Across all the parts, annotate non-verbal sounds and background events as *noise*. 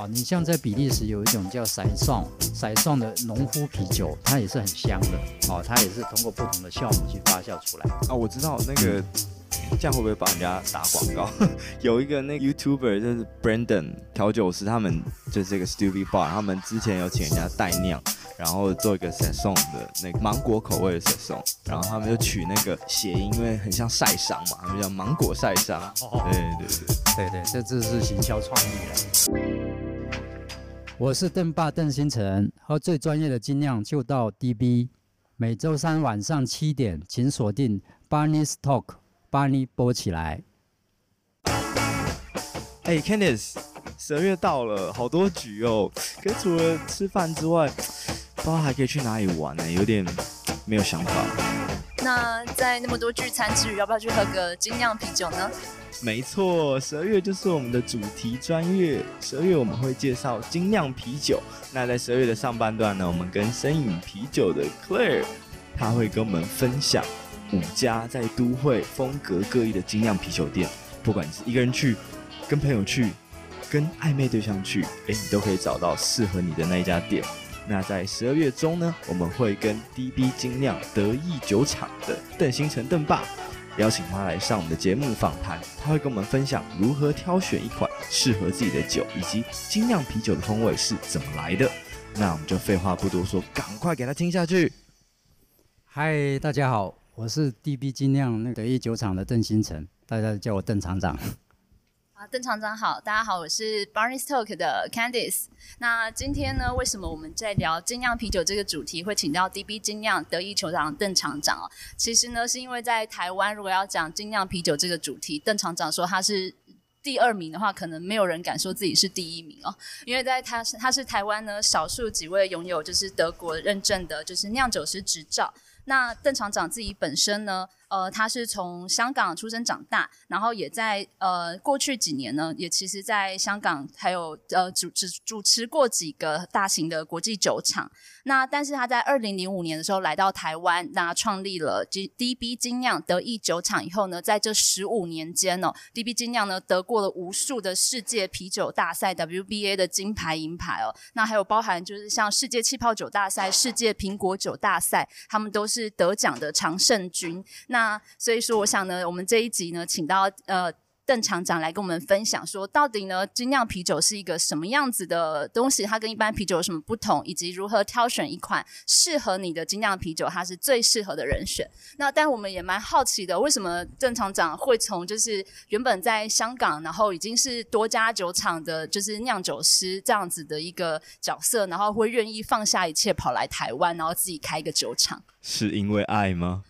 啊，你像在比利时有一种叫塞尚塞尚的农夫啤酒，它也是很香的。哦，它也是通过不同的酵母去发酵出来。啊，我知道那个这样会不会帮人家打广告？*laughs* 有一个那个 YouTuber 就是 Brandon 调酒师，他们就是这个 Stupid Bar，他们之前有请人家代酿。然后做一个 saison 的那个芒果口味的 saison，然后他们就取那个谐音，因为很像晒伤嘛，他们叫芒果晒伤。哦、对对对对对，这这是行销创意了。我是邓爸邓星辰，喝最专业的精酿就到 DB，每周三晚上七点，请锁定 Barney's Talk，把你播起来。哎，Candice，十二月到了，好多局哦，可除了吃饭之外。不知道还可以去哪里玩呢？欸，有点没有想法。那在那么多聚餐之余，要不要去喝个精酿啤酒呢？没错，十二月就是我们的主题专月。十二月我们会介绍精酿啤酒。那在十二月的上半段呢，我们跟深饮啤酒的 Claire，他会跟我们分享五家在都会风格各异的精酿啤酒店。不管是一个人去，跟朋友去，跟暧昧对象去，哎，你都可以找到适合你的那一家店。那在十二月中呢，我们会跟 DB 精酿得意酒厂的邓星辰邓爸邀请他来上我们的节目访谈，他会跟我们分享如何挑选一款适合自己的酒，以及精酿啤酒的风味是怎么来的。那我们就废话不多说，赶快给他听下去。嗨，大家好，我是 DB 精酿那得意酒厂的邓星辰，大家叫我邓厂长。啊，邓厂长好，大家好，我是 Barney's Talk 的 Candice。那今天呢，为什么我们在聊精酿啤酒这个主题，会请到 DB 精酿得意酋长邓厂长哦？其实呢，是因为在台湾，如果要讲精酿啤酒这个主题，邓厂长说他是第二名的话，可能没有人敢说自己是第一名哦。因为在他是他是台湾呢少数几位拥有就是德国认证的，就是酿酒师执照。那邓厂长自己本身呢？呃，他是从香港出生长大，然后也在呃过去几年呢，也其实在香港还有呃主持主持过几个大型的国际酒厂。那但是他在二零零五年的时候来到台湾，那创立了 DB 精酿得意酒厂以后呢，在这十五年间哦，DB 精酿呢得过了无数的世界啤酒大赛 WBA 的金牌银牌哦。那还有包含就是像世界气泡酒大赛、世界苹果酒大赛，他们都是得奖的常胜军。那那所以说，我想呢，我们这一集呢，请到呃。邓厂长来跟我们分享说，到底呢，精酿啤酒是一个什么样子的东西？它跟一般啤酒有什么不同？以及如何挑选一款适合你的精酿啤酒，它是最适合的人选。那但我们也蛮好奇的，为什么邓厂长会从就是原本在香港，然后已经是多家酒厂的，就是酿酒师这样子的一个角色，然后会愿意放下一切跑来台湾，然后自己开一个酒厂？是因为爱吗？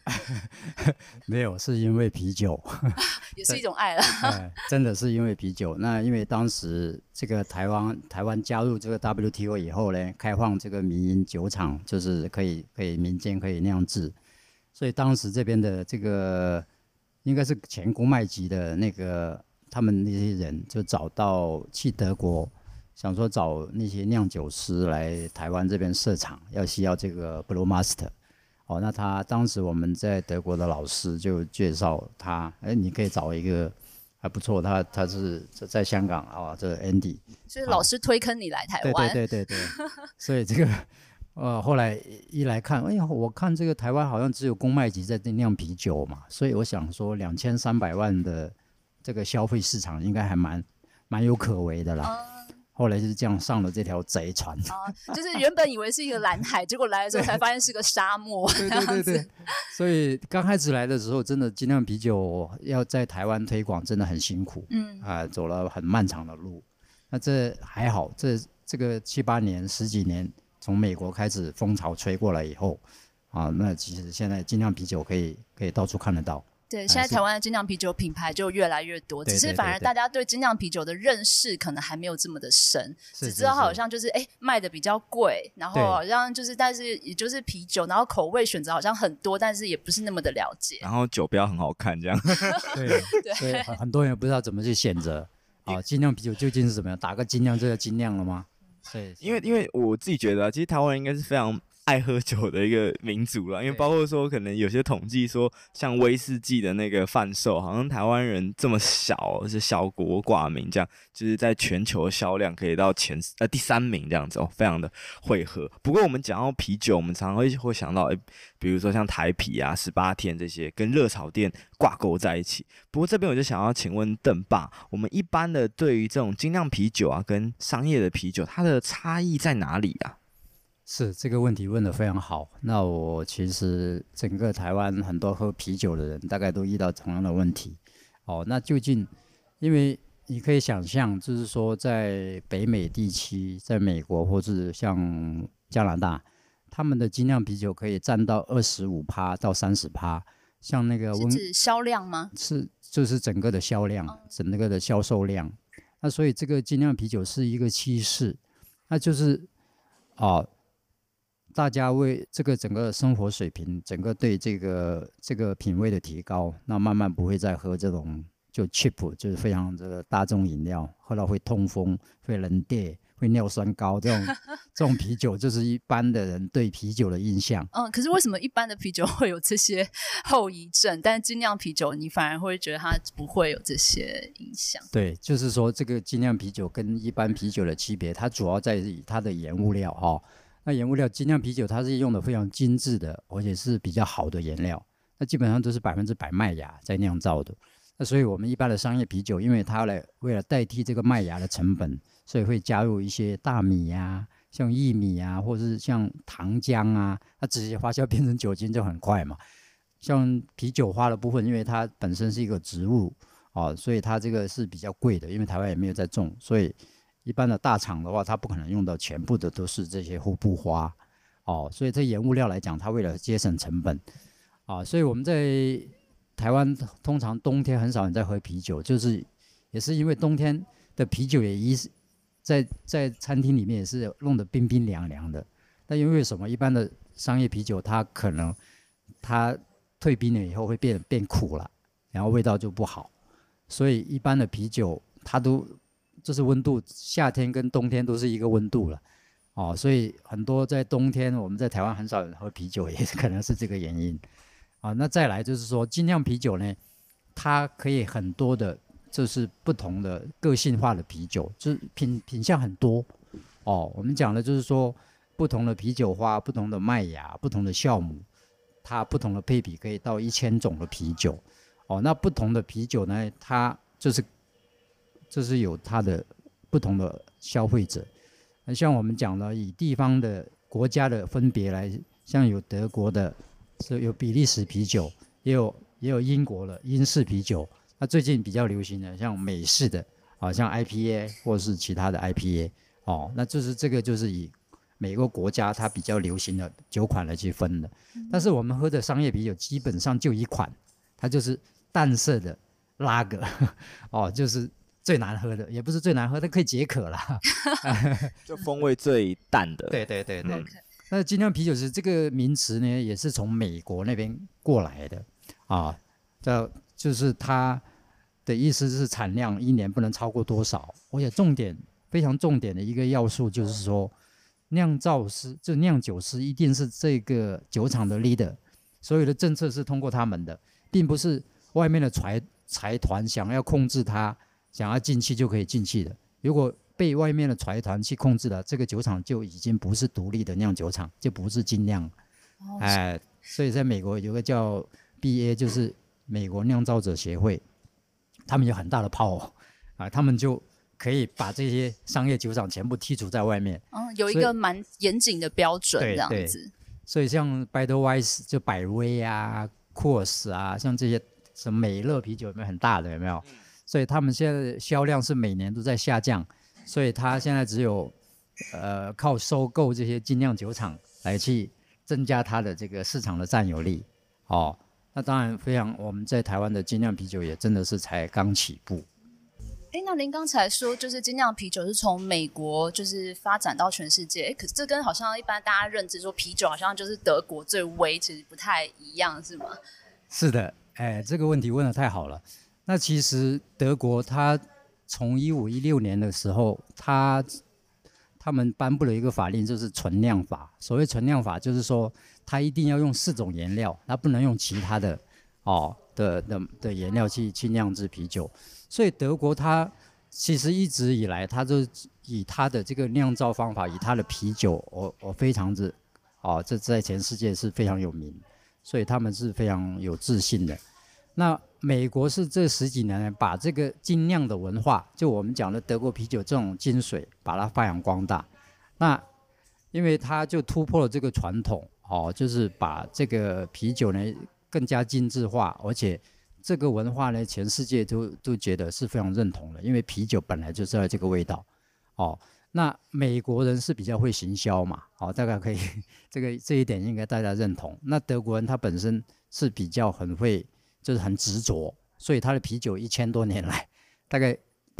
*laughs* 没有，是因为啤酒，*laughs* 也是一种爱了。*laughs* 真的是因为啤酒。那因为当时这个台湾台湾加入这个 WTO 以后呢，开放这个民营酒厂，就是可以可以民间可以酿制，所以当时这边的这个应该是前公卖局的那个他们那些人就找到去德国，想说找那些酿酒师来台湾这边设厂，要需要这个 Brewmaster。哦，那他当时我们在德国的老师就介绍他，哎，你可以找一个。还不错，他他是在香港啊，这个 Andy，所以老师推坑你来台湾，啊，对对对对对，*laughs* 所以这个呃后来一来看，哎呀，我看这个台湾好像只有公卖局在酿啤酒嘛，所以我想说两千三百万的这个消费市场应该还蛮蛮有可为的啦。嗯后来就是这样上了这条贼船啊，就是原本以为是一个蓝海，结果来的时候才发现是个沙漠。对对对对，所以刚开始来的时候，真的精酿啤酒要在台湾推广真的很辛苦，嗯啊，走了很漫长的路。那这还好，这这个七八年、十几年，从美国开始风潮吹过来以后，啊，那其实现在精酿啤酒可以可以到处看得到。对，现在台湾的精酿啤酒品牌就越来越多，只是反而大家对精酿啤酒的认识可能还没有这么的深，只知道好像就是哎卖的比较贵，然后好像就是但是也就是啤酒，然后口味选择好像很多，但是也不是那么的了解。然后酒标很好看，这样。*laughs* 对 *laughs* 对，所以很多人也不知道怎么去选择啊，精酿啤酒究竟是怎么样？打个精酿就叫精酿了吗？对，因为因为我自己觉得，其实台湾人应该是非常。爱喝酒的一个民族了，因为包括说，可能有些统计说，像威士忌的那个贩售，好像台湾人这么小，是小国寡民这样，就是在全球销量可以到前呃第三名这样子哦，非常的会喝。不过我们讲到啤酒，我们常常会会想到，诶，比如说像台啤啊、十八天这些，跟热炒店挂钩在一起。不过这边我就想要请问邓爸，我们一般的对于这种精酿啤酒啊，跟商业的啤酒，它的差异在哪里啊？是这个问题问得非常好。那我其实整个台湾很多喝啤酒的人，大概都遇到同样的问题。哦，那究竟，因为你可以想象，就是说在北美地区，在美国或是像加拿大，他们的精酿啤酒可以占到二十五趴到三十趴。像那个温，是指销量吗？是，就是整个的销量，整个的销售量。那所以这个精酿啤酒是一个趋势，那就是，哦。大家为这个整个生活水平，整个对这个这个品味的提高，那慢慢不会再喝这种就 cheap，就是非常这个大众饮料，喝了会痛风、会冷跌、会尿酸高这种 *laughs* 这种啤酒，就是一般的人对啤酒的印象。嗯，可是为什么一般的啤酒会有这些 *laughs* 后遗症，但是精酿啤酒你反而会觉得它不会有这些影响？对，就是说这个精酿啤酒跟一般啤酒的区别，它主要在于它的原物料哈。那原物料精酿啤酒，它是用的非常精致的，而且是比较好的原料。那基本上都是百分之百麦芽在酿造的。那所以我们一般的商业啤酒，因为它来为了代替这个麦芽的成本，所以会加入一些大米呀、像薏米啊，或者是像糖浆啊，它直接发酵变成酒精就很快嘛。像啤酒花的部分，因为它本身是一个植物哦，所以它这个是比较贵的，因为台湾也没有在种，所以。一般的大厂的话，它不可能用到全部的都是这些护布花，哦，所以这原物料来讲，它为了节省成本，啊，所以我们在台湾通常冬天很少人在喝啤酒，就是也是因为冬天的啤酒也一在在餐厅里面也是弄得冰冰凉凉的。但因为什么？一般的商业啤酒它可能它退冰了以后会变变苦了，然后味道就不好，所以一般的啤酒它都。就是温度，夏天跟冬天都是一个温度了，哦，所以很多在冬天，我们在台湾很少人喝啤酒，也可能是这个原因，啊，那再来就是说，精酿啤酒呢，它可以很多的，就是不同的个性化的啤酒，就是品品相很多，哦，我们讲的就是说，不同的啤酒花、不同的麦芽、不同的酵母，它不同的配比可以到一千种的啤酒，哦，那不同的啤酒呢，它就是。这是有它的不同的消费者，那像我们讲的，以地方的国家的分别来，像有德国的，是有比利时啤酒，也有也有英国的英式啤酒。那最近比较流行的，像美式的，啊，像 IPA 或是其他的 IPA，哦，那就是这个就是以每个国家它比较流行的酒款来去分的。但是我们喝的商业啤酒基本上就一款，它就是淡色的拉格，*laughs* 哦，就是。最难喝的也不是最难喝，它可以解渴啦。*laughs* 就风味最淡的。对对对对。那精酿啤酒是这个名词呢，也是从美国那边过来的啊。这就是它的意思是产量一年不能超过多少，而且重点非常重点的一个要素就是说，酿造师就酿酒师一定是这个酒厂的 leader，所有的政策是通过他们的，并不是外面的财财团想要控制它。想要进去就可以进去的，如果被外面的财团去控制了，这个酒厂就已经不是独立的酿酒厂，就不是精酿。哎、呃，所以在美国有个叫 BA，就是美国酿造者协会，他们有很大的 power 啊、呃，他们就可以把这些商业酒厂全部剔除在外面。嗯，有一个蛮严谨的标准这样子。所以像 Budweiser 就百威啊、Coors 啊，像这些什么美乐啤酒有没有很大的？有没有？所以他们现在的销量是每年都在下降，所以他现在只有，呃，靠收购这些精酿酒厂来去增加它的这个市场的占有率。哦，那当然非常，我们在台湾的精酿啤酒也真的是才刚起步。哎，那您刚才说就是精酿啤酒是从美国就是发展到全世界，可是这跟好像一般大家认知说啤酒好像就是德国最威，其实不太一样，是吗？是的，哎，这个问题问得太好了。那其实德国，它从一五一六年的时候，它他们颁布了一个法令，就是纯酿法。所谓纯酿法，就是说它一定要用四种原料，它不能用其他的哦的的的原料去去酿制啤酒。所以德国它其实一直以来，它就以它的这个酿造方法，以它的啤酒，我我非常之哦，这在全世界是非常有名，所以他们是非常有自信的。那美国是这十几年来把这个精酿的文化，就我们讲的德国啤酒这种精髓，把它发扬光大。那因为它就突破了这个传统，哦，就是把这个啤酒呢更加精致化，而且这个文化呢，全世界都都觉得是非常认同的。因为啤酒本来就是要这个味道，哦，那美国人是比较会行销嘛，哦，大概可以这个这一点应该大家认同。那德国人他本身是比较很会。就是很执着，所以他的啤酒一千多年来，*laughs* 大概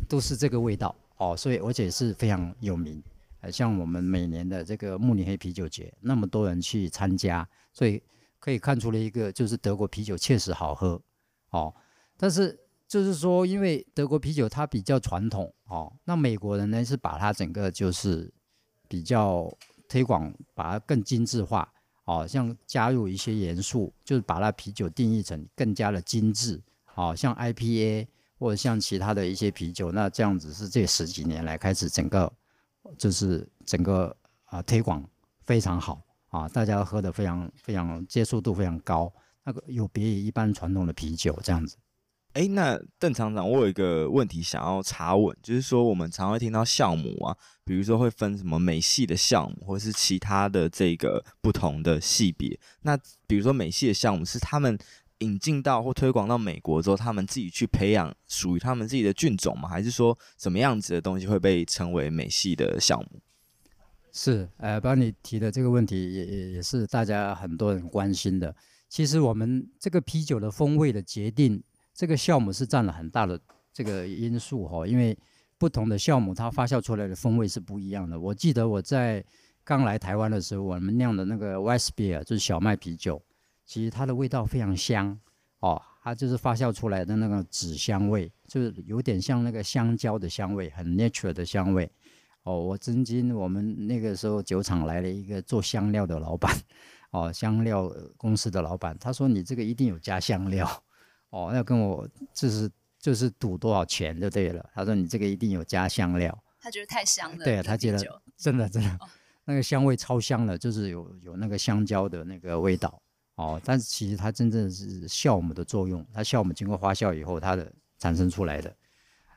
都是这个味道哦，所以而且是非常有名。呃，像我们每年的这个慕尼黑啤酒节，那么多人去参加，所以可以看出了一个，就是德国啤酒确实好喝哦。但是就是说，因为德国啤酒它比较传统哦，那美国人呢是把它整个就是比较推广，把它更精致化。哦，像加入一些元素，就是把那啤酒定义成更加的精致。哦，像 IPA 或者像其他的一些啤酒，那这样子是这十几年来开始整个就是整个啊推广非常好啊，大家喝的非常非常接受度非常高，那个有别于一般传统的啤酒这样子。哎，那邓厂长，我有一个问题想要查问，就是说我们常会听到酵母啊，比如说会分什么美系的酵母，或是其他的这个不同的系别。那比如说美系的酵母是他们引进到或推广到美国之后，他们自己去培养属于他们自己的菌种吗？还是说什么样子的东西会被称为美系的酵母？是，呃，帮你提的这个问题也也也是大家很多人关心的。其实我们这个啤酒的风味的决定。这个酵母是占了很大的这个因素哈，因为不同的酵母它发酵出来的风味是不一样的。我记得我在刚来台湾的时候，我们酿的那个 Weissbier 就是小麦啤酒，其实它的味道非常香哦，它就是发酵出来的那个纸香味，就是有点像那个香蕉的香味，很 natural 的香味哦。我曾经我们那个时候酒厂来了一个做香料的老板哦，香料公司的老板，他说你这个一定有加香料。哦，要跟我就是就是赌多少钱就对了。他说你这个一定有加香料，他觉得太香了。对啊，他觉得真的真的、哦、那个香味超香的，就是有有那个香蕉的那个味道。哦，但是其实它真正是酵母的作用，它酵母经过发酵以后，它的产生出来的。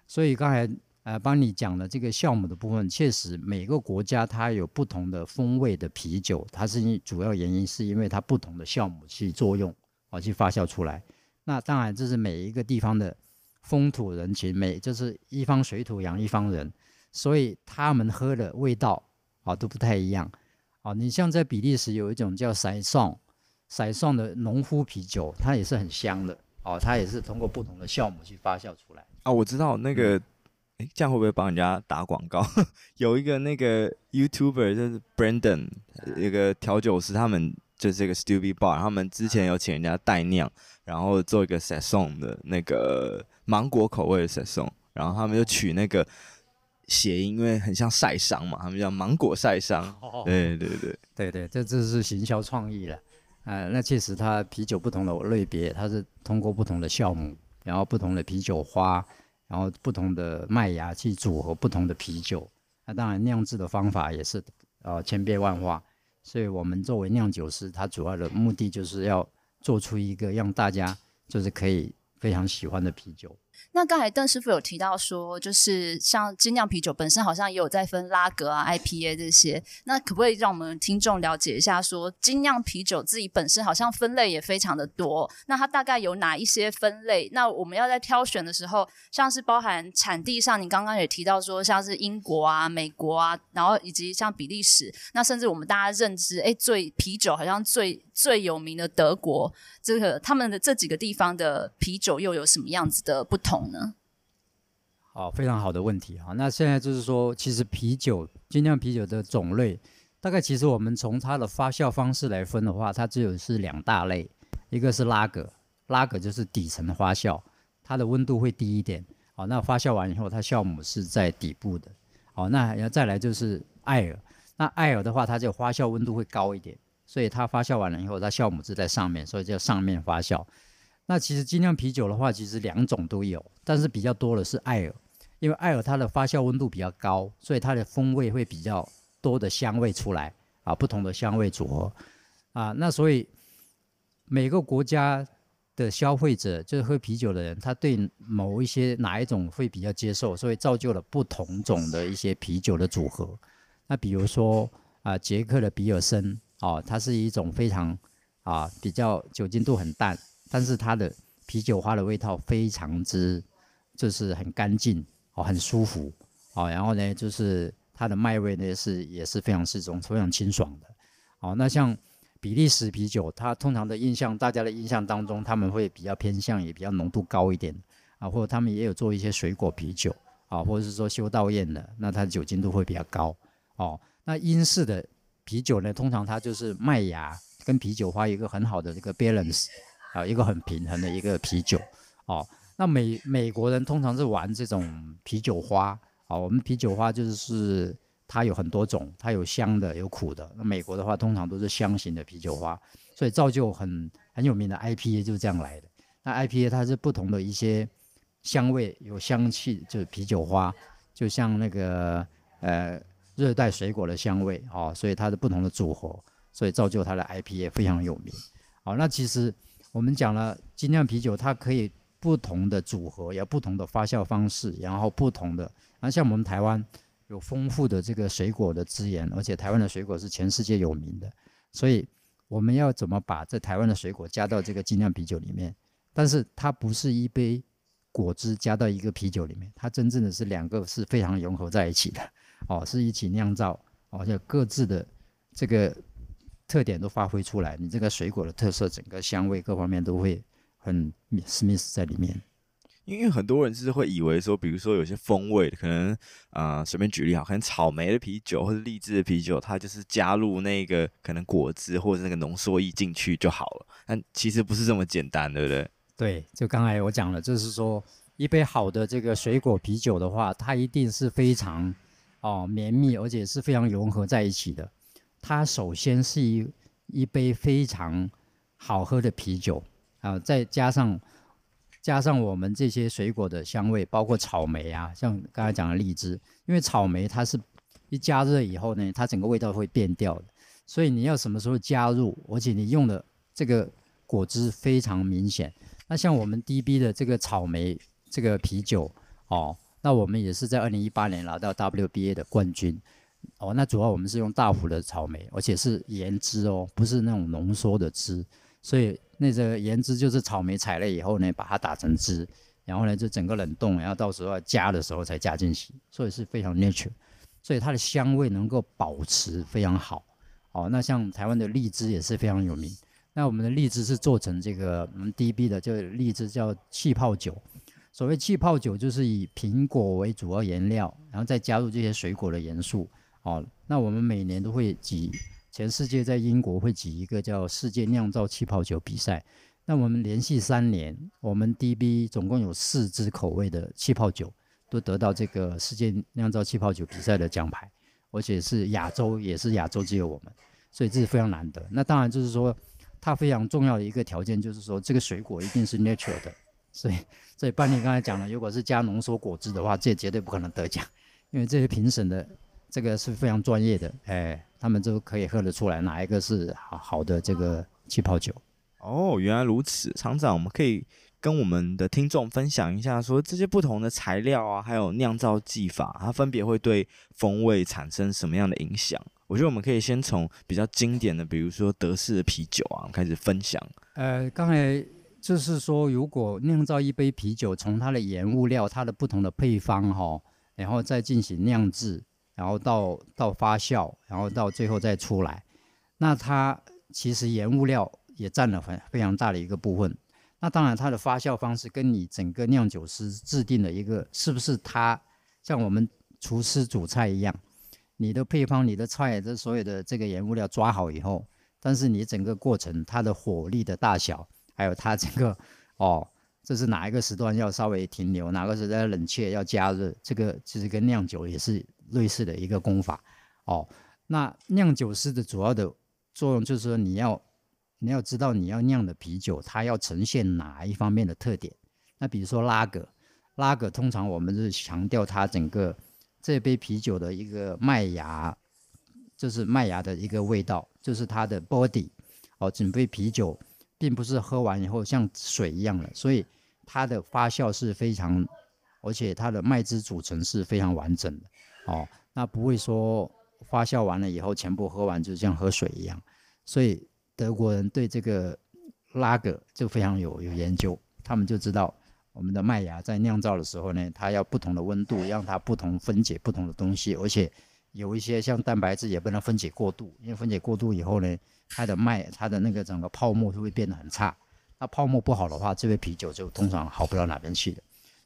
所以刚才呃帮你讲的这个酵母的部分，确实每个国家它有不同的风味的啤酒，它是因主要原因是因为它不同的酵母去作用，哦去发酵出来。那当然，这是每一个地方的风土人情，每就是一方水土养一方人，所以他们喝的味道啊都不太一样啊。你像在比利时有一种叫塞尚，塞尚的农夫啤酒，它也是很香的哦，它也是通过不同的酵母去发酵出来啊。我知道那个，哎，这样会不会帮人家打广告？*laughs* 有一个那个 YouTuber 就是 Brandon，一个调酒师，他们。就是这个 Stupid Bar，他们之前有请人家代酿，然后做一个 Saison 的那个芒果口味的 Saison，然后他们就取那个谐音，因为很像晒伤嘛，他们叫芒果晒伤。对对对对对，这这是行销创意了。呃，那确实它啤酒不同的类别，它是通过不同的酵母，然后不同的啤酒花，然后不同的麦芽去组合不同的啤酒。那当然酿制的方法也是呃千变万化。所以我们作为酿酒师，他主要的目的就是要做出一个让大家就是可以非常喜欢的啤酒。那刚才邓师傅有提到说，就是像精酿啤酒本身好像也有在分拉格啊、IPA 这些，那可不可以让我们听众了解一下说，精酿啤酒自己本身好像分类也非常的多，那它大概有哪一些分类？那我们要在挑选的时候，像是包含产地上，你刚刚也提到说，像是英国啊、美国啊，然后以及像比利时，那甚至我们大家认知，哎，最啤酒好像最最有名的德国，这个他们的这几个地方的啤酒又有什么样子的不同？呢？好，非常好的问题哈。那现在就是说，其实啤酒精酿啤酒的种类，大概其实我们从它的发酵方式来分的话，它只有是两大类，一个是拉格，拉格就是底层的发酵，它的温度会低一点。好，那发酵完以后，它酵母是在底部的。好，那要再来就是艾尔。那艾尔的话，它就发酵温度会高一点，所以它发酵完了以后，它酵母是在上面，所以叫上面发酵。那其实精酿啤酒的话，其实两种都有，但是比较多的是艾尔，因为艾尔它的发酵温度比较高，所以它的风味会比较多的香味出来啊，不同的香味组合啊。那所以每个国家的消费者就是喝啤酒的人，他对某一些哪一种会比较接受，所以造就了不同种的一些啤酒的组合。那比如说啊，捷克的比尔森哦，它是一种非常啊比较酒精度很淡，但是它的啤酒花的味道非常之就是很干净哦，很舒服哦。然后呢，就是它的麦味呢是也是非常适中非常清爽的哦。那像比利时啤酒，它通常的印象，大家的印象当中，他们会比较偏向，也比较浓度高一点啊，或者他们也有做一些水果啤酒啊，或者是说修道院的，那它的酒精度会比较高哦。那英式的啤酒呢，通常它就是麦芽跟啤酒花一个很好的这个 balance 啊，一个很平衡的一个啤酒哦。那美美国人通常是玩这种啤酒花啊，我们啤酒花就是。它有很多种，它有香的，有苦的。那美国的话，通常都是香型的啤酒花，所以造就很很有名的 IPA 就是这样来的。那 IPA 它是不同的一些香味，有香气，就是啤酒花，就像那个呃热带水果的香味哦，所以它的不同的组合，所以造就它的 IPA 非常有名。好，那其实我们讲了精酿啤酒，它可以不同的组合，有不同的发酵方式，然后不同的，那像我们台湾。有丰富的这个水果的资源，而且台湾的水果是全世界有名的，所以我们要怎么把这台湾的水果加到这个精酿啤酒里面？但是它不是一杯果汁加到一个啤酒里面，它真正的是两个是非常融合在一起的，哦，是一起酿造，而且各自的这个特点都发挥出来，你这个水果的特色，整个香味各方面都会很 smooth 在里面。因为很多人是会以为说，比如说有些风味可能啊，呃，随便举例好，可能草莓的啤酒或者荔枝的啤酒，它就是加入那个可能果汁或者那个浓缩液进去就好了。但其实不是这么简单，对不对？对，就刚才我讲了，就是说一杯好的这个水果啤酒的话，它一定是非常哦绵密，而且是非常融合在一起的。它首先是一一杯非常好喝的啤酒啊，再加上。加上我们这些水果的香味，包括草莓啊，像刚才讲的荔枝，因为草莓它是一加热以后呢，它整个味道会变掉的，所以你要什么时候加入，而且你用的这个果汁非常明显。那像我们 DB 的这个草莓这个啤酒哦，那我们也是在二零一八年拿到 WBA 的冠军哦。那主要我们是用大幅的草莓，而且是原汁哦，不是那种浓缩的汁，所以。那个原汁就是草莓采了以后呢，把它打成汁，然后呢就整个冷冻，然后到时候加的时候才加进去，所以是非常 natural，所以它的香味能够保持非常好。哦，那像台湾的荔枝也是非常有名。那我们的荔枝是做成这个我们 DB 的，就荔枝叫气泡酒。所谓气泡酒，就是以苹果为主要原料，然后再加入这些水果的元素。哦，那我们每年都会挤。全世界在英国会举一个叫世界酿造气泡酒比赛，那我们连续三年，我们 DB 总共有四支口味的气泡酒都得到这个世界酿造气泡酒比赛的奖牌，而且是亚洲，也是亚洲只有我们，所以这是非常难得。那当然就是说，它非常重要的一个条件就是说，这个水果一定是 natural 的，所以所以班尼刚才讲了，如果是加浓缩果汁的话，这绝对不可能得奖，因为这些评审的。这个是非常专业的，哎，他们都可以喝得出来哪一个是好好的这个气泡酒。哦，原来如此，厂长，我们可以跟我们的听众分享一下，说这些不同的材料啊，还有酿造技法，它分别会对风味产生什么样的影响？我觉得我们可以先从比较经典的，比如说德式的啤酒啊，开始分享。呃，刚才就是说，如果酿造一杯啤酒，从它的原物料、它的不同的配方哈，然后再进行酿制。然后到到发酵，然后到最后再出来，那它其实原物料也占了很非常大的一个部分。那当然，它的发酵方式跟你整个酿酒师制定的一个是不是它像我们厨师煮菜一样，你的配方、你的菜这所有的这个原物料抓好以后，但是你整个过程它的火力的大小，还有它整个哦，这是哪一个时段要稍微停留，哪个时段冷却要加热，这个其实跟酿酒也是。类似的一个功法，哦，那酿酒师的主要的作用就是说，你要你要知道你要酿的啤酒，它要呈现哪一方面的特点。那比如说拉格，拉格通常我们是强调它整个这杯啤酒的一个麦芽，就是麦芽的一个味道，就是它的 body。哦，整杯啤酒并不是喝完以后像水一样的，所以它的发酵是非常，而且它的麦汁组成是非常完整的。哦，那不会说发酵完了以后全部喝完就像喝水一样。所以德国人对这个拉格就非常有有研究，他们就知道我们的麦芽在酿造的时候呢，它要不同的温度，让它不同分解不同的东西，而且有一些像蛋白质也不能分解过度，因为分解过度以后呢。它的麦，它的那个整个泡沫就会变得很差。那泡沫不好的话，这杯啤酒就通常好不到哪边去的。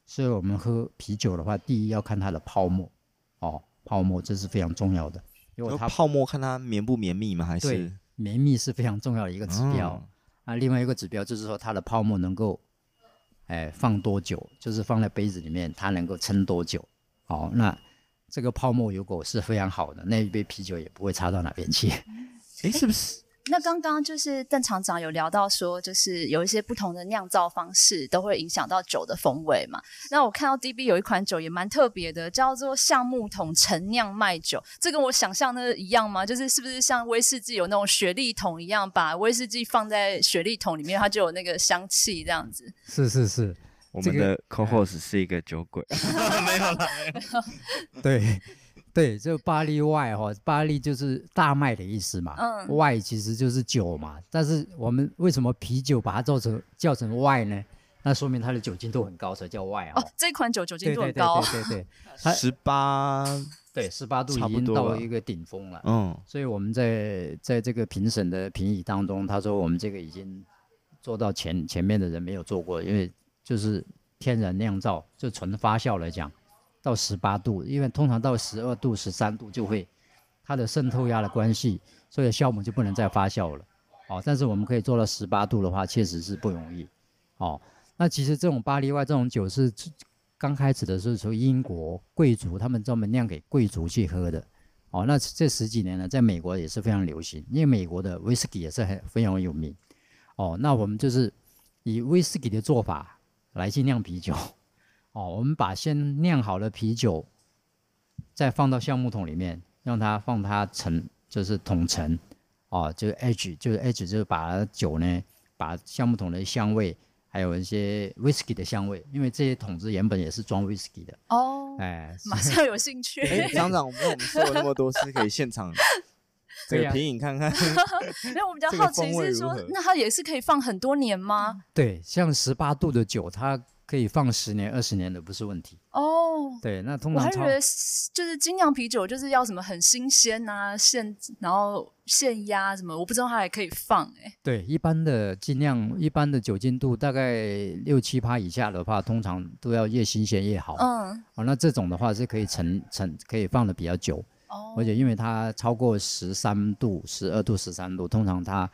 所以我们喝啤酒的话，第一要看它的泡沫，哦，泡沫这是非常重要的。因为它泡沫看它绵不绵密吗？还是对，绵密是非常重要的一个指标。哦、那另外一个指标就是说它的泡沫能够，哎，放多久？就是放在杯子里面，它能够撑多久？哦，那这个泡沫如果是非常好的，那一杯啤酒也不会差到哪边去。*laughs* 哎，是不是？那刚刚就是邓厂长有聊到说，就是有一些不同的酿造方式都会影响到酒的风味嘛。那我看到 DB 有一款酒也蛮特别的，叫做橡木桶陈酿麦酒。这跟我想象的一样吗？就是是不是像威士忌有那种雪莉桶一样，把威士忌放在雪莉桶里面，它就有那个香气这样子？是是是，我们的 co-host 是一个酒鬼，*laughs* 没有了，*laughs* 对。对，就巴利外哈，巴利就是大麦的意思嘛。嗯，外其实就是酒嘛。但是我们为什么啤酒把它做成叫成外呢？那说明它的酒精度很高，所以叫外啊。哦，这款酒酒精度很高。对对对 *laughs* 对对，十八，对十八度已经到一个顶峰了。嗯，所以我们在在这个评审的评议当中，他说我们这个已经做到前前面的人没有做过，因为就是天然酿造，就纯发酵来讲。到十八度，因为通常到十二度、十三度就会它的渗透压的关系，所以酵母就不能再发酵了。哦，但是我们可以做到十八度的话，确实是不容易。哦，那其实这种巴利外这种酒是刚开始的时候从英国贵族他们专门酿给贵族去喝的。哦，那这十几年呢，在美国也是非常流行，因为美国的威士忌也是很非常有名。哦，那我们就是以威士忌的做法来去酿啤酒。哦，我们把先酿好的啤酒，再放到橡木桶里面，让它放它陈，就是桶陈，哦，就是 age，就是 age，就是把酒呢，把橡木桶的香味，还有一些 whisky 的香味，因为这些桶子原本也是装 whisky 的。哦，哎，马上有兴趣。哎，厂长，我们我们说了那么多，是可以现场这个 *laughs* 品饮看看。*laughs* 因为我们比较好奇是说，那它也是可以放很多年吗？对，像十八度的酒，它。可以放十年、二十年的不是问题哦。对，那通常我还觉得就是精酿啤酒就是要什么很新鲜啊，现然后现压什么，我不知道它还可以放哎、欸。对，一般的精酿，一般的酒精度大概六七趴以下的话，通常都要越新鲜越好。嗯，哦，那这种的话是可以陈陈可以放的比较久哦，而且因为它超过十三度、十二度、十三度，通常它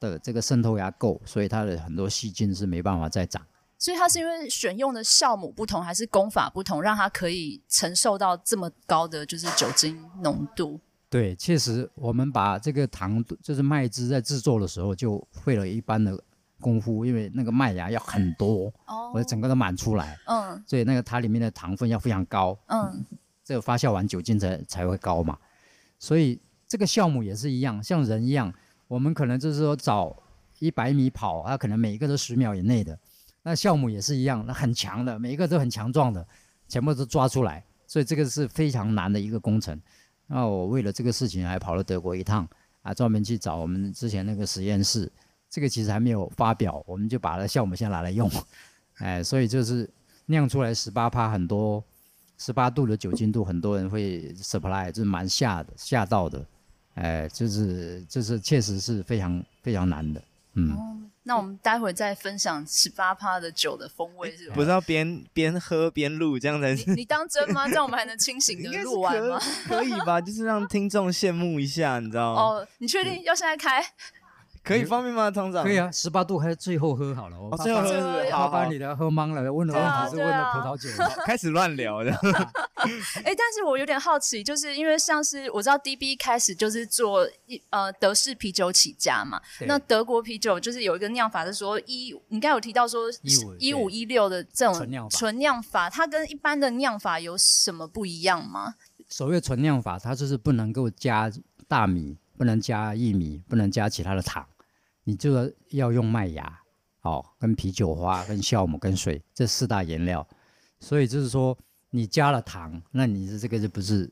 的这个渗透压够，所以它的很多细菌是没办法再长。所以它是因为选用的酵母不同，还是功法不同，让它可以承受到这么高的就是酒精浓度？对，确实，我们把这个糖就是麦汁在制作的时候就费了一般的功夫，因为那个麦芽要很多，哦，我整个都满出来，嗯，所以那个它里面的糖分要非常高，嗯，这个发酵完酒精才才会高嘛。所以这个酵母也是一样，像人一样，我们可能就是说找一百米跑，它可能每一个都十秒以内的。那酵母也是一样，那很强的，每一个都很强壮的，全部都抓出来，所以这个是非常难的一个工程。那我为了这个事情还跑了德国一趟，啊，专门去找我们之前那个实验室。这个其实还没有发表，我们就把那酵母先拿来用，哎，所以就是酿出来十八趴，很多十八度的酒精度，很多人会 supply，就是蛮吓的，吓到的，哎，就是就是确实是非常非常难的，嗯。那我们待会再分享十八趴的酒的风味是吧？不是要边边喝边录这样才是？你当真吗？这样我们还能清醒的 *laughs* 录完吗？可？可以吧，就是让听众羡慕一下，你知道吗？哦，你确定要现在开？可以方便吗，厂长？可以啊，十八度还是最后喝好了。我最后喝是好，把你的喝懵了。问的问题是问了葡萄酒，*laughs* 开始乱聊的。*laughs* 哎，但是我有点好奇，就是因为像是我知道 DB 开始就是做一呃德式啤酒起家嘛，那德国啤酒就是有一个酿法是说一，你刚有提到说一五一六的这种纯酿法，纯酿法，它跟一般的酿法有什么不一样吗？所谓纯酿法，它就是不能够加大米，不能加薏米，不能加其他的糖，你就要用麦芽，哦，跟啤酒花、跟酵母、跟水这四大原料。所以就是说，你加了糖，那你的这个就不是，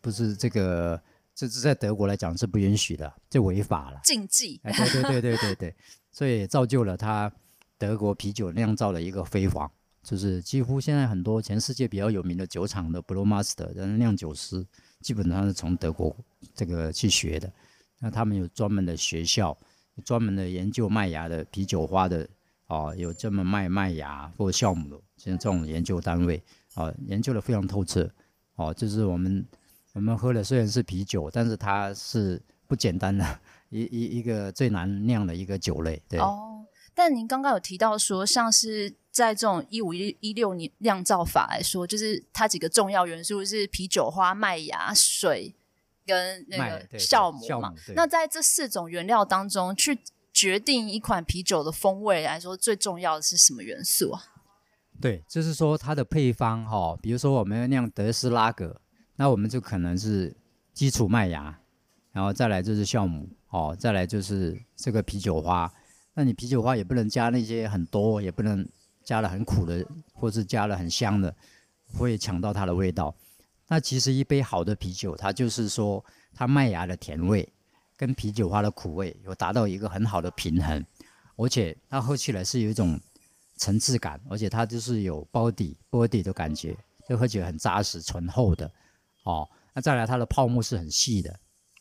不是这个，这是在德国来讲是不允许的，这违法了，禁忌。哎，对对对对对对，所以造就了它德国啤酒酿造的一个辉煌。就是几乎现在很多全世界比较有名的酒厂的 Brewmaster 的酿酒师，基本上是从德国这个去学的。那他们有专门的学校，专门的研究麦芽的啤酒花的哦，有这么卖麦芽或酵母的，像这种研究单位哦，研究的非常透彻哦。就是我们我们喝的虽然是啤酒，但是它是不简单的 *laughs* 一一一个最难酿的一个酒类。对哦，但您刚刚有提到说，像是。在这种一五一六年酿造法来说，就是它几个重要元素是啤酒花、麦芽、水跟那个酵母嘛。那在这四种原料当中，去决定一款啤酒的风味来说，最重要的是什么元素啊？对，就是说它的配方哈、哦，比如说我们要酿德斯拉格，那我们就可能是基础麦芽，然后再来就是酵母，哦，再来就是这个啤酒花。那你啤酒花也不能加那些很多，也不能。加了很苦的，或是加了很香的，会抢到它的味道。那其实一杯好的啤酒，它就是说，它麦芽的甜味跟啤酒花的苦味有达到一个很好的平衡，而且它喝起来是有一种层次感，而且它就是有包底、波底的感觉，就喝起来很扎实、醇厚的。哦，那再来它的泡沫是很细的，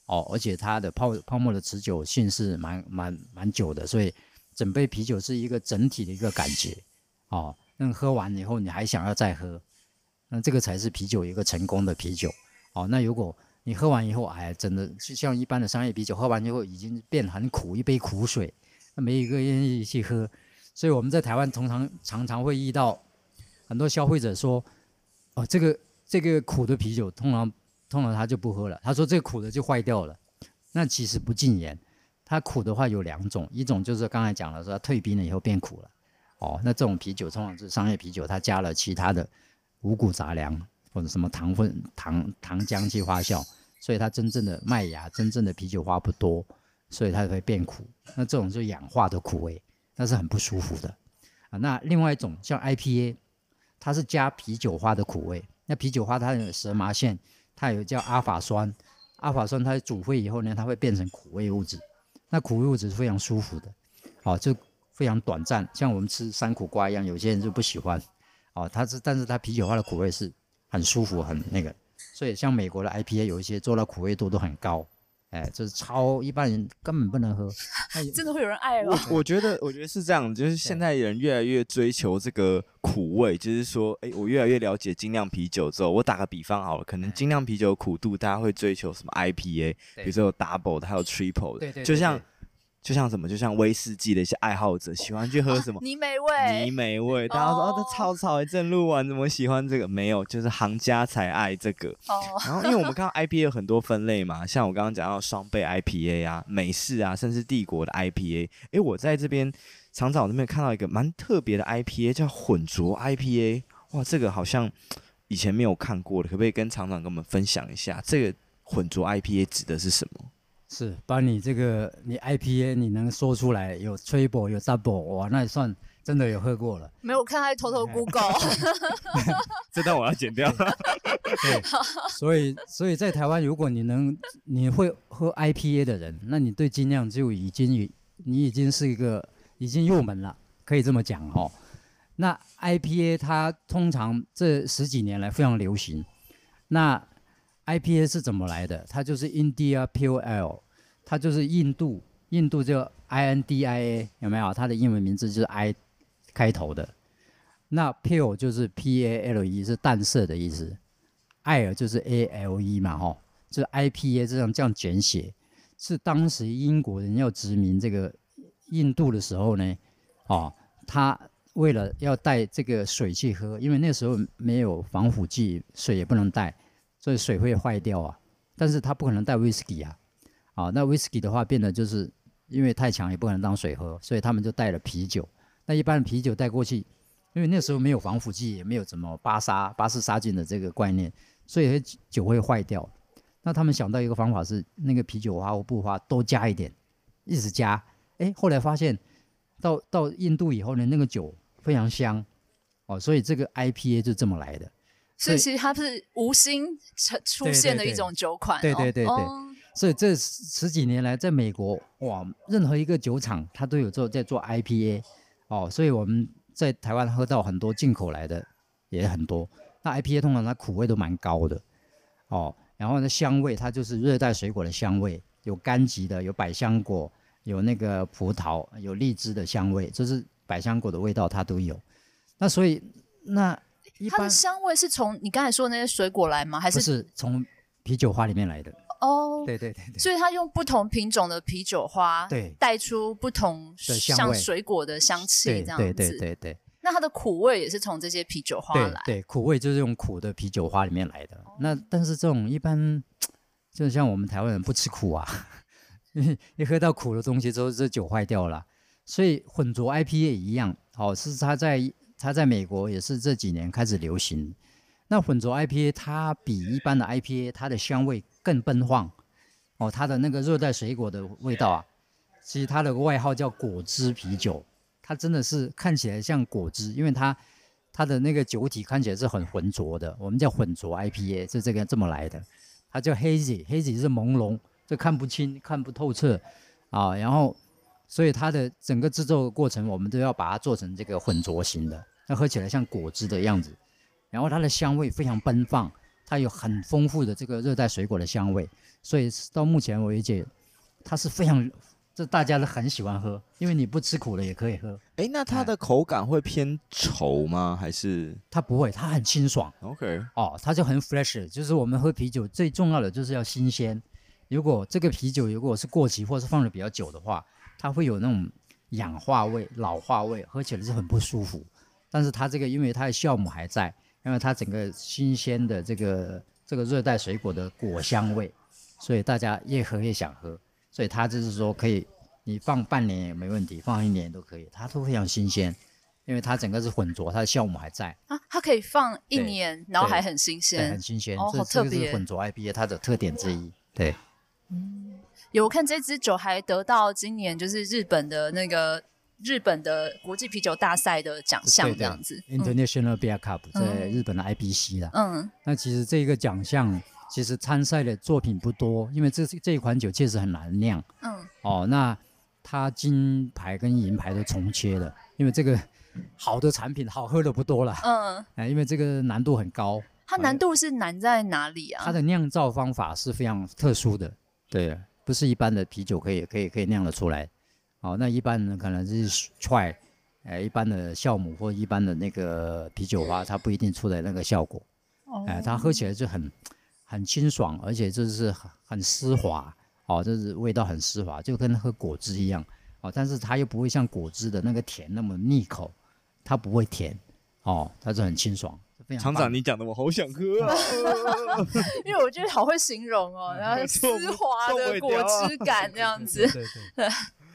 哦，而且它的泡泡沫的持久性是蛮蛮蛮久的，所以整杯啤酒是一个整体的一个感觉。哦，那喝完以后你还想要再喝，那这个才是啤酒一个成功的啤酒。哦，那如果你喝完以后，哎，真的就像一般的商业啤酒，喝完以后已经变很苦，一杯苦水，那没一个愿意去喝。所以我们在台湾通常常常会遇到很多消费者说，哦，这个这个苦的啤酒通常通常他就不喝了，他说这苦的就坏掉了。那其实不尽言，它苦的话有两种，一种就是刚才讲了，说它退冰了以后变苦了。哦，那这种啤酒通常是商业啤酒，它加了其他的五谷杂粮或者什么糖分、糖糖浆去发酵，所以它真正的麦芽、真正的啤酒花不多，所以它会变苦。那这种就氧化的苦味，那是很不舒服的啊。那另外一种像 IPA，它是加啤酒花的苦味。那啤酒花它有蛇麻腺，它有叫阿法酸，阿法酸它煮沸以后呢，它会变成苦味物质。那苦味物质是非常舒服的，哦，就。非常短暂，像我们吃山苦瓜一样，有些人就不喜欢，哦，它是，但是它啤酒花的苦味是很舒服，很那个，所以像美国的 IPA 有一些做到苦味度都很高，哎，就是超一般人根本不能喝，*laughs* 真的会有人爱吗？我我觉得，我觉得是这样，就是现在人越来越追求这个苦味，就是说，哎，我越来越了解精酿啤酒之后，我打个比方好了，可能精酿啤酒苦度大家会追求什么 IPA，比如说有 double 的，还有 triple 的，对对，就像。就像什么，就像威士忌的一些爱好者喜欢去喝什么泥煤味，泥煤味。大家说哦，这超吵，正录完怎么喜欢这个？没有，就是行家才爱这个。哦。然后，因为我们看到 *laughs* IPA 有很多分类嘛，像我刚刚讲到双倍 IPA 啊、美式啊，甚至帝国的 IPA。哎，我在这边厂长那边看到一个蛮特别的 IPA，叫混浊 IPA。哇，这个好像以前没有看过的，可不可以跟厂长跟我们分享一下？这个混浊 IPA 指的是什么？是，把你这个你 IPA 你能说出来有 triple 有 double 哇，那也算真的有喝过了。没有，我看他偷偷 *laughs* Google。*laughs* 这段我要剪掉。*laughs* 对，所以所以在台湾，如果你能你会喝 IPA 的人，那你对精酿就已经你已经是一个已经入门了，可以这么讲哦。那 IPA 它通常这十几年来非常流行，那。IPA 是怎么来的？它就是 India P O L，它就是印度，印度就 INDIA 有没有？它的英文名字就是 I 开头的。那 Pale 就是 P-A-L-E，是淡色的意思。Ale 就是 A-L-E 嘛，吼，就 IPA 这样这样简写。是当时英国人要殖民这个印度的时候呢，哦，他为了要带这个水去喝，因为那时候没有防腐剂，水也不能带，所以水会坏掉啊。但是他不可能带威士忌啊，啊，那威士忌的话变得就是因为太强也不可能当水喝，所以他们就带了啤酒。那一般的啤酒带过去，因为那时候没有防腐剂，也没有什么巴杀巴氏杀菌的这个观念，所以酒会坏掉。那他们想到一个方法是，那个啤酒花或布花多加一点，一直加。哎，后来发现到到印度以后呢，那个酒非常香哦，所以这个 IPA 就这么来的。所以其实它是无心出现的一种酒款。对对对对，对。所以这十几年来，在美国哇，任何一个酒厂它都有做在做 IPA 哦，所以我们在台湾喝到很多进口来的也很多。那 IPA 通常它苦味都蛮高的哦。然后呢，香味它就是热带水果的香味，有柑橘的，有百香果，有那个葡萄，有荔枝的香味，就是百香果的味道它都有。那所以那一般它的香味是从你刚才说的那些水果来吗？还是不是从啤酒花里面来的？哦，对对对对。所以它用不同品种的啤酒花，对，带出不同像水果的香气，这样子。对对对对对。那它的苦味也是从这些啤酒花来，对，对，苦味就是用苦的啤酒花里面来的。哦、那但是这种一般，就像我们台湾人不吃苦啊，*laughs* 一喝到苦的东西之后，这酒坏掉了。所以混浊 IPA 也一样，哦，是它在它在美国也是这几年开始流行。那混浊 IPA 它比一般的 IPA 它的香味更奔放，哦，它的那个热带水果的味道啊，其实它的外号叫果汁啤酒。它真的是看起来像果汁，因为它它的那个酒体看起来是很浑浊的，我们叫混浊 IPA，是这个这么来的。它叫 hazy，hazy 是朦胧，就看不清、看不透彻啊。然后，所以它的整个制作过程，我们都要把它做成这个混浊型的，那喝起来像果汁的样子。然后它的香味非常奔放，它有很丰富的这个热带水果的香味，所以到目前为止，它是非常。这大家都很喜欢喝，因为你不吃苦的也可以喝。哎，那它的口感会偏稠吗？还是它不会？它很清爽。OK，哦，它就很 fresh。就是我们喝啤酒最重要的就是要新鲜。如果这个啤酒如果是过期或是放的比较久的话，它会有那种氧化味、老化味，喝起来是很不舒服。但是它这个因为它的酵母还在，因为它整个新鲜的这个这个热带水果的果香味，所以大家越喝越想喝。所以它就是说可以，你放半年也没问题，放一年都可以，它都非常新鲜，因为它整个是混浊，它的酵母还在啊，它可以放一年，然后还很新鲜，很新鲜，哦，好特别，这个是混浊 IPA 它的特点之一，对。嗯，有我看这支酒还得到今年就是日本的那个日本的国际啤酒大赛的奖项这样子，International Beer Cup 在日本的 IBC 啦，嗯，那其实这个奖项。其实参赛的作品不多，因为这这一款酒确实很难酿。嗯。哦，那它金牌跟银牌都重切了，因为这个好的产品好喝的不多了。嗯。哎，因为这个难度很高。它难度是难在哪里啊？它的酿造方法是非常特殊的，对，不是一般的啤酒可以可以可以酿得出来。哦，那一般呢可能是 try，哎，一般的酵母或一般的那个啤酒花，它不一定出来那个效果。哦。哎，它喝起来就很。很清爽，而且就是很很丝滑哦，就是味道很丝滑，就跟喝果汁一样哦。但是它又不会像果汁的那个甜那么腻口，它不会甜哦，它是很清爽。厂长，你讲的我好想喝啊！*laughs* 因为我觉得好会形容哦，*laughs* 然后丝滑的果汁感这样子。对对对。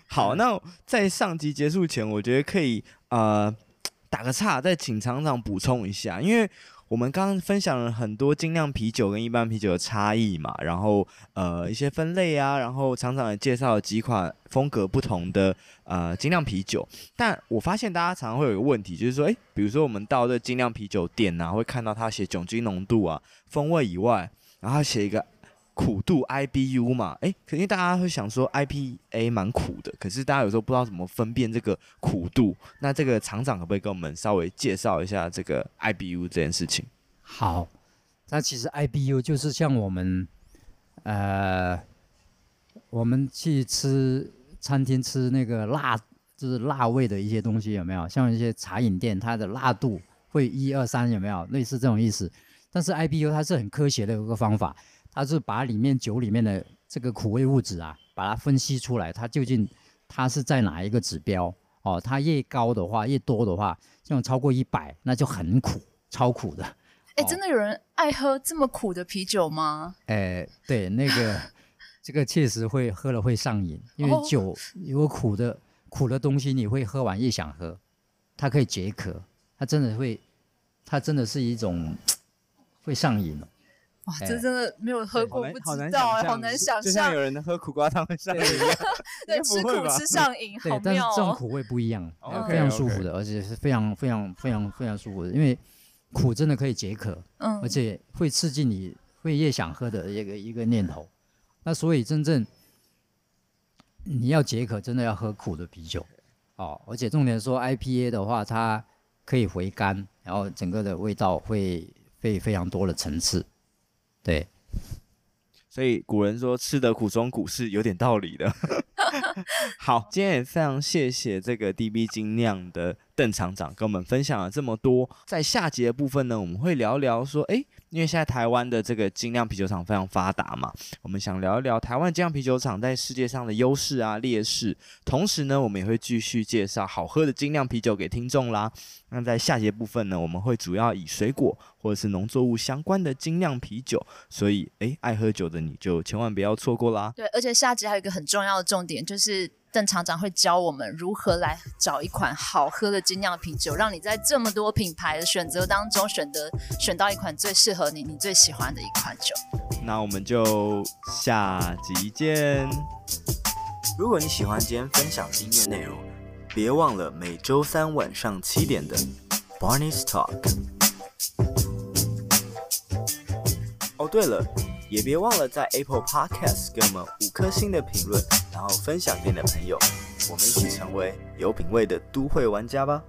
好，那在上集结束前，我觉得可以呃打个岔，再请厂长补充一下，因为。我们刚刚分享了很多精酿啤酒跟一般啤酒的差异嘛，然后呃一些分类啊，然后厂长也介绍了几款风格不同的呃精酿啤酒。但我发现大家常常会有一个问题，就是说，诶，比如说我们到这精酿啤酒店啊，会看到他写酒精浓度啊、风味以外，然后写一个。苦度 IBU 嘛，哎，肯定大家会想说 IPA 蛮苦的，可是大家有时候不知道怎么分辨这个苦度。那这个厂长可不可以跟我们稍微介绍一下这个 IBU 这件事情？好，那其实 IBU 就是像我们，呃，我们去吃餐厅吃那个辣，就是辣味的一些东西有没有？像一些茶饮店，它的辣度会一二三有没有？类似这种意思。但是 IBU 它是很科学的一个方法。它是把里面酒里面的这个苦味物质啊，把它分析出来，它究竟它是在哪一个指标哦？它越高的话，越多的话，这种超过一百，那就很苦，超苦的。*laughs* 哎、欸，真的有人爱喝这么苦的啤酒吗？哎、欸，对，那个这个确实会喝了会上瘾，因为酒如果苦的苦的东西，你会喝完越想喝，它可以解渴，它真的会，它真的是一种 *tsk* 会上瘾。哇，这真的没有喝过，不知道哎，好难想象。就像有人喝苦瓜汤 *laughs* *laughs* 会上瘾一样，对，吃苦吃上瘾，好妙哦。但是这种苦味不一样，*laughs* 非常舒服的，而且是非常非常非常非常舒服的，因为苦真的可以解渴，嗯，而且会刺激你会越想喝的一个一个念头。那所以真正你要解渴，真的要喝苦的啤酒哦。而且重点说 IPA 的话，它可以回甘，然后整个的味道会会非常多的层次。对，所以古人说“吃得苦中苦”是有点道理的。*laughs* 好，今天也非常谢谢这个 DB 精酿的邓厂长跟我们分享了这么多。在下集的部分呢，我们会聊聊说，哎，因为现在台湾的这个精酿啤酒厂非常发达嘛，我们想聊一聊台湾精酿啤酒厂在世界上的优势啊、劣势。同时呢，我们也会继续介绍好喝的精酿啤酒给听众啦。那在下节部分呢，我们会主要以水果或者是农作物相关的精酿啤酒，所以诶，爱喝酒的你就千万不要错过啦。对，而且下集还有一个很重要的重点，就是邓厂长会教我们如何来找一款好喝的精酿啤酒，让你在这么多品牌的选择当中选择选到一款最适合你、你最喜欢的一款酒。那我们就下集见。如果你喜欢今天分享的音乐内容，别忘了每周三晚上七点的 Barney's Talk。哦，对了，也别忘了在 Apple Podcast 给我们五颗星的评论，然后分享给你的朋友，我们一起成为有品味的都会玩家吧。